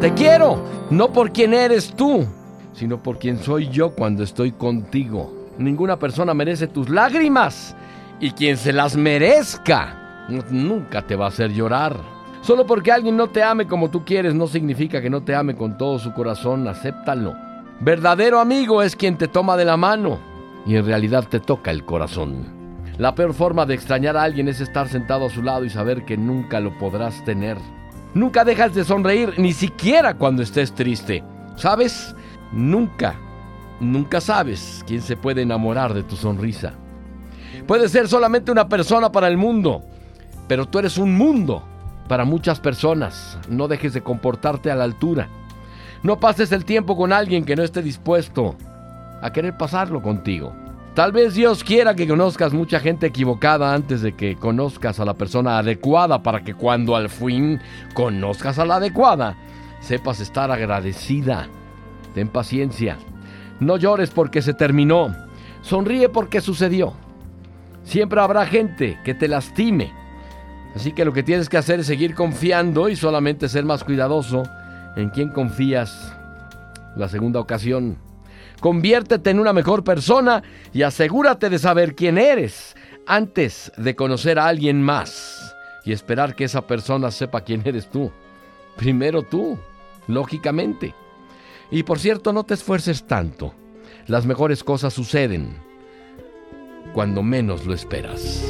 Te quiero, no por quien eres tú, sino por quien soy yo cuando estoy contigo. Ninguna persona merece tus lágrimas y quien se las merezca nunca te va a hacer llorar. Solo porque alguien no te ame como tú quieres no significa que no te ame con todo su corazón, acéptalo. Verdadero amigo es quien te toma de la mano y en realidad te toca el corazón. La peor forma de extrañar a alguien es estar sentado a su lado y saber que nunca lo podrás tener. Nunca dejas de sonreír, ni siquiera cuando estés triste. ¿Sabes? Nunca, nunca sabes quién se puede enamorar de tu sonrisa. Puede ser solamente una persona para el mundo, pero tú eres un mundo para muchas personas. No dejes de comportarte a la altura. No pases el tiempo con alguien que no esté dispuesto a querer pasarlo contigo. Tal vez Dios quiera que conozcas mucha gente equivocada antes de que conozcas a la persona adecuada para que cuando al fin conozcas a la adecuada, sepas estar agradecida. Ten paciencia. No llores porque se terminó. Sonríe porque sucedió. Siempre habrá gente que te lastime. Así que lo que tienes que hacer es seguir confiando y solamente ser más cuidadoso en quién confías. La segunda ocasión. Conviértete en una mejor persona y asegúrate de saber quién eres antes de conocer a alguien más y esperar que esa persona sepa quién eres tú. Primero tú, lógicamente. Y por cierto, no te esfuerces tanto. Las mejores cosas suceden cuando menos lo esperas.